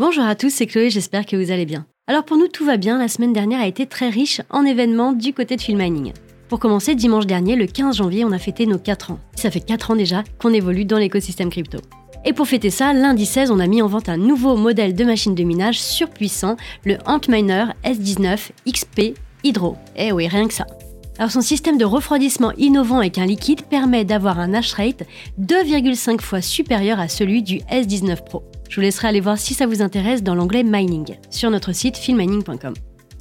Bonjour à tous, c'est Chloé, j'espère que vous allez bien. Alors pour nous, tout va bien, la semaine dernière a été très riche en événements du côté de Filmining. Pour commencer, dimanche dernier, le 15 janvier, on a fêté nos 4 ans. Ça fait 4 ans déjà qu'on évolue dans l'écosystème crypto. Et pour fêter ça, lundi 16, on a mis en vente un nouveau modèle de machine de minage surpuissant, le Antminer S19 XP Hydro. Eh oui, rien que ça. Alors son système de refroidissement innovant avec un liquide permet d'avoir un hash rate 2,5 fois supérieur à celui du S19 Pro. Je vous laisserai aller voir si ça vous intéresse dans l'onglet Mining sur notre site filmining.com.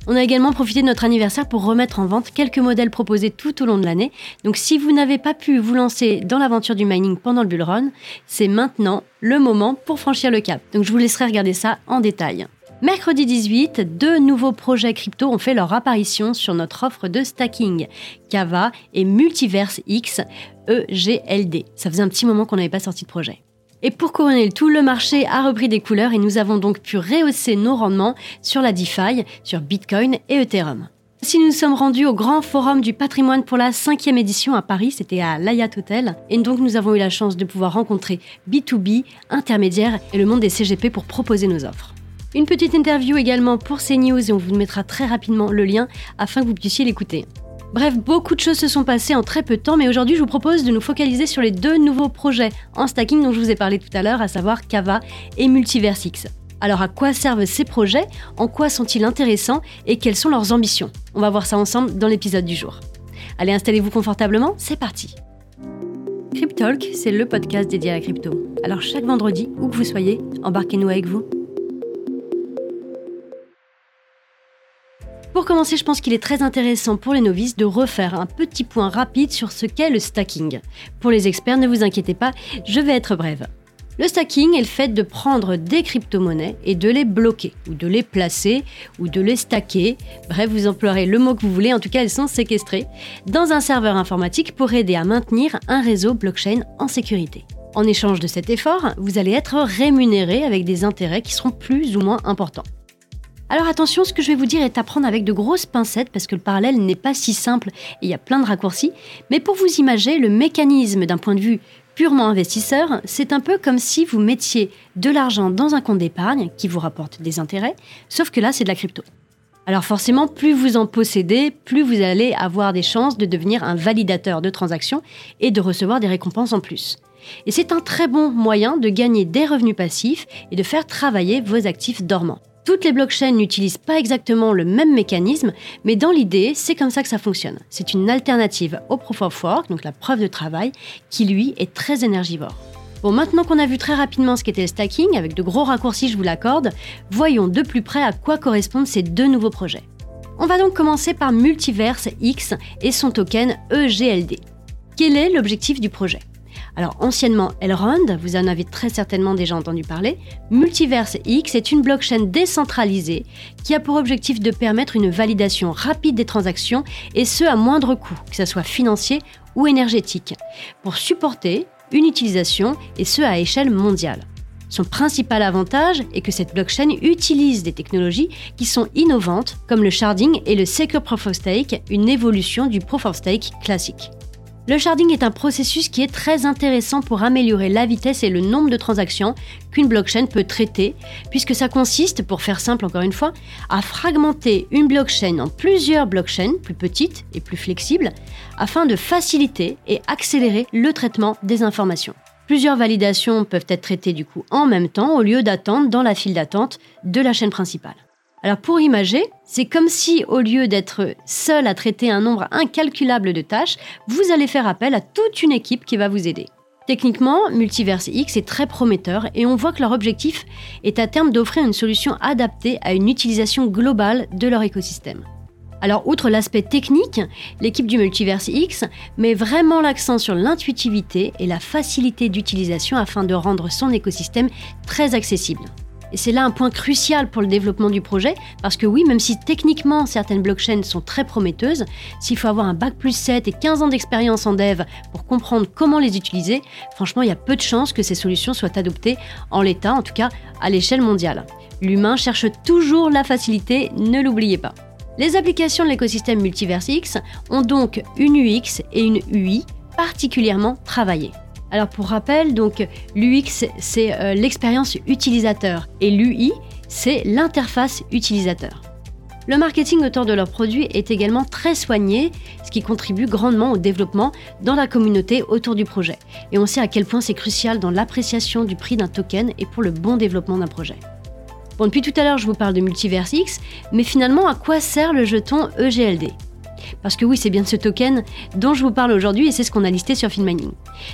On a également profité de notre anniversaire pour remettre en vente quelques modèles proposés tout au long de l'année. Donc si vous n'avez pas pu vous lancer dans l'aventure du mining pendant le bull run, c'est maintenant le moment pour franchir le cap. Donc je vous laisserai regarder ça en détail. Mercredi 18, deux nouveaux projets crypto ont fait leur apparition sur notre offre de stacking, Kava et Multiverse X EGLD. Ça faisait un petit moment qu'on n'avait pas sorti de projet. Et pour couronner le tout, le marché a repris des couleurs et nous avons donc pu rehausser nos rendements sur la DeFi, sur Bitcoin et Ethereum. Si nous sommes rendus au grand forum du patrimoine pour la cinquième édition à Paris, c'était à l'Ayat Hotel, et donc nous avons eu la chance de pouvoir rencontrer B2B, intermédiaires et le monde des CGP pour proposer nos offres. Une petite interview également pour CNews et on vous mettra très rapidement le lien afin que vous puissiez l'écouter. Bref, beaucoup de choses se sont passées en très peu de temps, mais aujourd'hui je vous propose de nous focaliser sur les deux nouveaux projets en stacking dont je vous ai parlé tout à l'heure, à savoir Kava et Multiversix. Alors à quoi servent ces projets? En quoi sont-ils intéressants? Et quelles sont leurs ambitions? On va voir ça ensemble dans l'épisode du jour. Allez, installez-vous confortablement, c'est parti Cryptalk, c'est le podcast dédié à la crypto. Alors chaque vendredi, où que vous soyez, embarquez-nous avec vous. Pour commencer, je pense qu'il est très intéressant pour les novices de refaire un petit point rapide sur ce qu'est le stacking. Pour les experts, ne vous inquiétez pas, je vais être brève. Le stacking est le fait de prendre des crypto-monnaies et de les bloquer, ou de les placer, ou de les stacker, bref, vous emploierez le mot que vous voulez, en tout cas elles sont séquestrées, dans un serveur informatique pour aider à maintenir un réseau blockchain en sécurité. En échange de cet effort, vous allez être rémunéré avec des intérêts qui seront plus ou moins importants. Alors attention, ce que je vais vous dire est à prendre avec de grosses pincettes parce que le parallèle n'est pas si simple et il y a plein de raccourcis. Mais pour vous imaginer le mécanisme d'un point de vue purement investisseur, c'est un peu comme si vous mettiez de l'argent dans un compte d'épargne qui vous rapporte des intérêts, sauf que là c'est de la crypto. Alors forcément, plus vous en possédez, plus vous allez avoir des chances de devenir un validateur de transactions et de recevoir des récompenses en plus. Et c'est un très bon moyen de gagner des revenus passifs et de faire travailler vos actifs dormants. Toutes les blockchains n'utilisent pas exactement le même mécanisme, mais dans l'idée, c'est comme ça que ça fonctionne. C'est une alternative au proof of work, donc la preuve de travail, qui lui est très énergivore. Bon, maintenant qu'on a vu très rapidement ce qu'était le stacking, avec de gros raccourcis, je vous l'accorde, voyons de plus près à quoi correspondent ces deux nouveaux projets. On va donc commencer par Multiverse X et son token EGLD. Quel est l'objectif du projet? Alors anciennement Elrond, vous en avez très certainement déjà entendu parler, Multiverse X est une blockchain décentralisée qui a pour objectif de permettre une validation rapide des transactions et ce à moindre coût, que ce soit financier ou énergétique, pour supporter une utilisation et ce à échelle mondiale. Son principal avantage est que cette blockchain utilise des technologies qui sont innovantes comme le sharding et le Secure Proof of Stake, une évolution du Proof of Stake classique. Le sharding est un processus qui est très intéressant pour améliorer la vitesse et le nombre de transactions qu'une blockchain peut traiter, puisque ça consiste, pour faire simple encore une fois, à fragmenter une blockchain en plusieurs blockchains plus petites et plus flexibles, afin de faciliter et accélérer le traitement des informations. Plusieurs validations peuvent être traitées du coup en même temps au lieu d'attendre dans la file d'attente de la chaîne principale. Alors pour imager, c'est comme si au lieu d'être seul à traiter un nombre incalculable de tâches, vous allez faire appel à toute une équipe qui va vous aider. Techniquement, Multiverse X est très prometteur et on voit que leur objectif est à terme d'offrir une solution adaptée à une utilisation globale de leur écosystème. Alors, outre l'aspect technique, l'équipe du Multiverse X met vraiment l'accent sur l'intuitivité et la facilité d'utilisation afin de rendre son écosystème très accessible. Et c'est là un point crucial pour le développement du projet, parce que oui, même si techniquement certaines blockchains sont très prometteuses, s'il faut avoir un bac plus 7 et 15 ans d'expérience en dev pour comprendre comment les utiliser, franchement, il y a peu de chances que ces solutions soient adoptées en l'état, en tout cas à l'échelle mondiale. L'humain cherche toujours la facilité, ne l'oubliez pas. Les applications de l'écosystème Multiverse X ont donc une UX et une UI particulièrement travaillées. Alors pour rappel, donc l'UX c'est euh, l'expérience utilisateur et l'UI c'est l'interface utilisateur. Le marketing autour de leurs produits est également très soigné, ce qui contribue grandement au développement dans la communauté autour du projet. Et on sait à quel point c'est crucial dans l'appréciation du prix d'un token et pour le bon développement d'un projet. Bon, depuis tout à l'heure, je vous parle de Multiverse X, mais finalement, à quoi sert le jeton EGLD parce que oui, c'est bien ce token dont je vous parle aujourd'hui et c'est ce qu'on a listé sur FilmMining.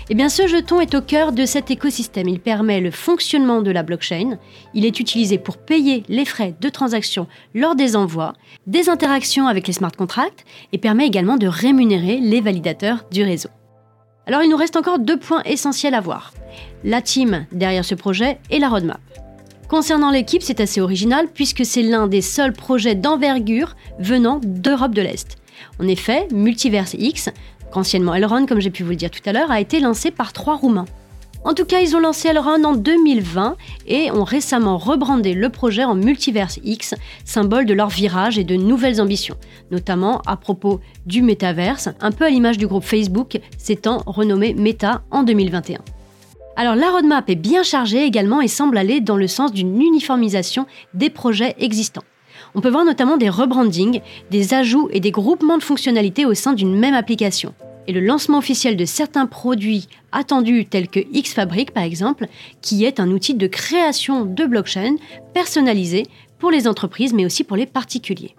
Eh bien, ce jeton est au cœur de cet écosystème. Il permet le fonctionnement de la blockchain. Il est utilisé pour payer les frais de transaction lors des envois, des interactions avec les smart contracts et permet également de rémunérer les validateurs du réseau. Alors, il nous reste encore deux points essentiels à voir. La team derrière ce projet et la roadmap. Concernant l'équipe, c'est assez original puisque c'est l'un des seuls projets d'envergure venant d'Europe de l'Est. En effet, Multiverse X, qu'anciennement Elrond comme j'ai pu vous le dire tout à l'heure, a été lancé par trois Roumains. En tout cas, ils ont lancé Elrond en 2020 et ont récemment rebrandé le projet en Multiverse X, symbole de leur virage et de nouvelles ambitions, notamment à propos du métaverse, un peu à l'image du groupe Facebook s'étant renommé Meta en 2021. Alors la roadmap est bien chargée également et semble aller dans le sens d'une uniformisation des projets existants. On peut voir notamment des rebrandings, des ajouts et des groupements de fonctionnalités au sein d'une même application. Et le lancement officiel de certains produits attendus tels que Xfabric par exemple, qui est un outil de création de blockchain personnalisé pour les entreprises mais aussi pour les particuliers.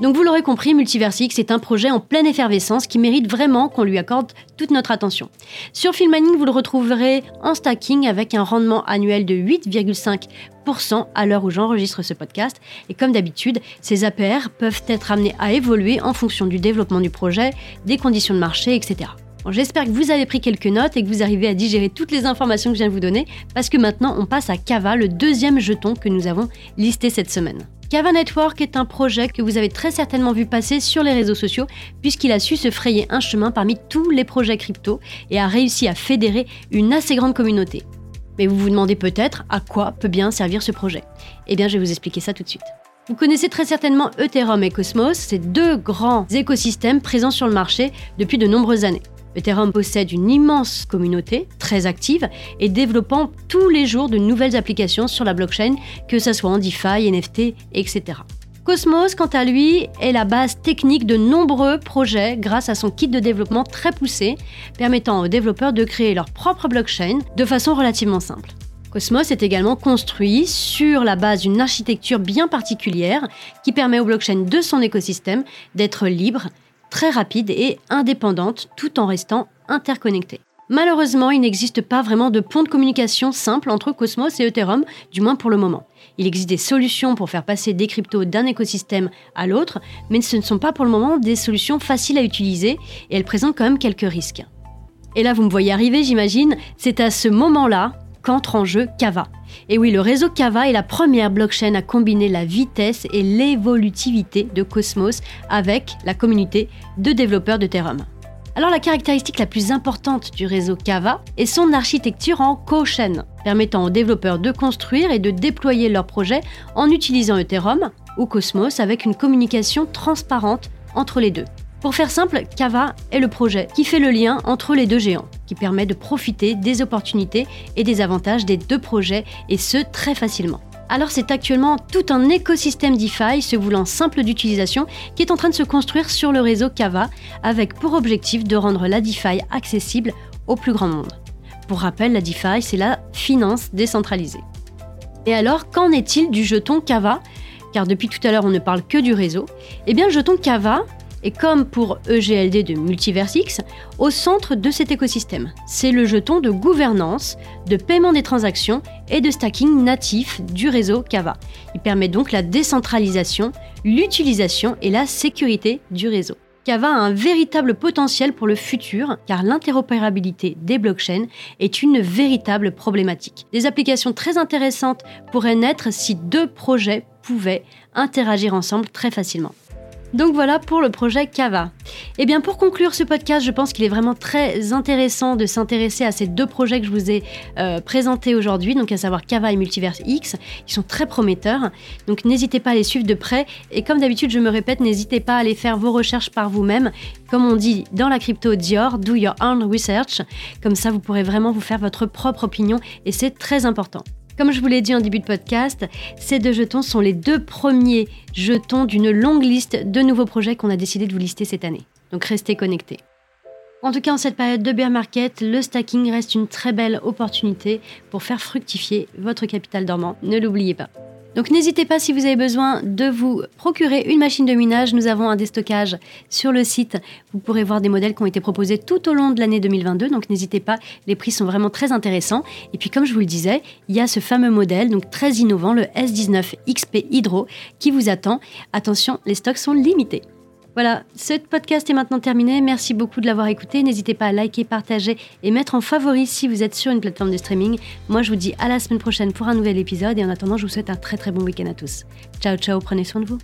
Donc vous l'aurez compris, Multiversix est un projet en pleine effervescence qui mérite vraiment qu'on lui accorde toute notre attention. Sur Filmaning, vous le retrouverez en stacking avec un rendement annuel de 8,5% à l'heure où j'enregistre ce podcast. Et comme d'habitude, ces APR peuvent être amenés à évoluer en fonction du développement du projet, des conditions de marché, etc. J'espère que vous avez pris quelques notes et que vous arrivez à digérer toutes les informations que je viens de vous donner, parce que maintenant on passe à Kava, le deuxième jeton que nous avons listé cette semaine. Kava Network est un projet que vous avez très certainement vu passer sur les réseaux sociaux puisqu'il a su se frayer un chemin parmi tous les projets crypto et a réussi à fédérer une assez grande communauté. Mais vous vous demandez peut-être à quoi peut bien servir ce projet. Eh bien, je vais vous expliquer ça tout de suite. Vous connaissez très certainement Ethereum et Cosmos, ces deux grands écosystèmes présents sur le marché depuis de nombreuses années. Ethereum possède une immense communauté, très active, et développant tous les jours de nouvelles applications sur la blockchain, que ce soit en DeFi, NFT, etc. Cosmos, quant à lui, est la base technique de nombreux projets grâce à son kit de développement très poussé, permettant aux développeurs de créer leur propre blockchain de façon relativement simple. Cosmos est également construit sur la base d'une architecture bien particulière qui permet aux blockchains de son écosystème d'être libres très rapide et indépendante tout en restant interconnectée. Malheureusement, il n'existe pas vraiment de pont de communication simple entre Cosmos et Ethereum, du moins pour le moment. Il existe des solutions pour faire passer des cryptos d'un écosystème à l'autre, mais ce ne sont pas pour le moment des solutions faciles à utiliser et elles présentent quand même quelques risques. Et là, vous me voyez arriver, j'imagine, c'est à ce moment-là qu'entre en jeu Kava. Et oui, le réseau Kava est la première blockchain à combiner la vitesse et l'évolutivité de Cosmos avec la communauté de développeurs de. Alors la caractéristique la plus importante du réseau Kava est son architecture en co-chain, permettant aux développeurs de construire et de déployer leurs projets en utilisant Ethereum ou Cosmos avec une communication transparente entre les deux. Pour faire simple, Kava est le projet qui fait le lien entre les deux géants, qui permet de profiter des opportunités et des avantages des deux projets, et ce très facilement. Alors c'est actuellement tout un écosystème DeFi se voulant simple d'utilisation qui est en train de se construire sur le réseau Kava avec pour objectif de rendre la DeFi accessible au plus grand monde. Pour rappel, la DeFi, c'est la finance décentralisée. Et alors, qu'en est-il du jeton Kava? Car depuis tout à l'heure, on ne parle que du réseau. Eh bien, le jeton Kava et comme pour EGLD de Multiversix, au centre de cet écosystème. C'est le jeton de gouvernance, de paiement des transactions et de stacking natif du réseau Kava. Il permet donc la décentralisation, l'utilisation et la sécurité du réseau. Kava a un véritable potentiel pour le futur car l'interopérabilité des blockchains est une véritable problématique. Des applications très intéressantes pourraient naître si deux projets pouvaient interagir ensemble très facilement. Donc voilà pour le projet Cava. Et eh bien pour conclure ce podcast, je pense qu'il est vraiment très intéressant de s'intéresser à ces deux projets que je vous ai euh, présentés aujourd'hui, donc à savoir Cava et Multiverse X, qui sont très prometteurs. Donc n'hésitez pas à les suivre de près. Et comme d'habitude, je me répète, n'hésitez pas à aller faire vos recherches par vous-même. Comme on dit dans la crypto Dior, do your own research. Comme ça, vous pourrez vraiment vous faire votre propre opinion et c'est très important. Comme je vous l'ai dit en début de podcast, ces deux jetons sont les deux premiers jetons d'une longue liste de nouveaux projets qu'on a décidé de vous lister cette année. Donc restez connectés. En tout cas, en cette période de bear market, le stacking reste une très belle opportunité pour faire fructifier votre capital dormant. Ne l'oubliez pas. Donc n'hésitez pas si vous avez besoin de vous procurer une machine de minage. Nous avons un déstockage sur le site. Vous pourrez voir des modèles qui ont été proposés tout au long de l'année 2022. Donc n'hésitez pas, les prix sont vraiment très intéressants. Et puis comme je vous le disais, il y a ce fameux modèle, donc très innovant, le S19 XP Hydro, qui vous attend. Attention, les stocks sont limités. Voilà, ce podcast est maintenant terminé. Merci beaucoup de l'avoir écouté. N'hésitez pas à liker, partager et mettre en favori si vous êtes sur une plateforme de streaming. Moi, je vous dis à la semaine prochaine pour un nouvel épisode et en attendant, je vous souhaite un très très bon week-end à tous. Ciao ciao, prenez soin de vous.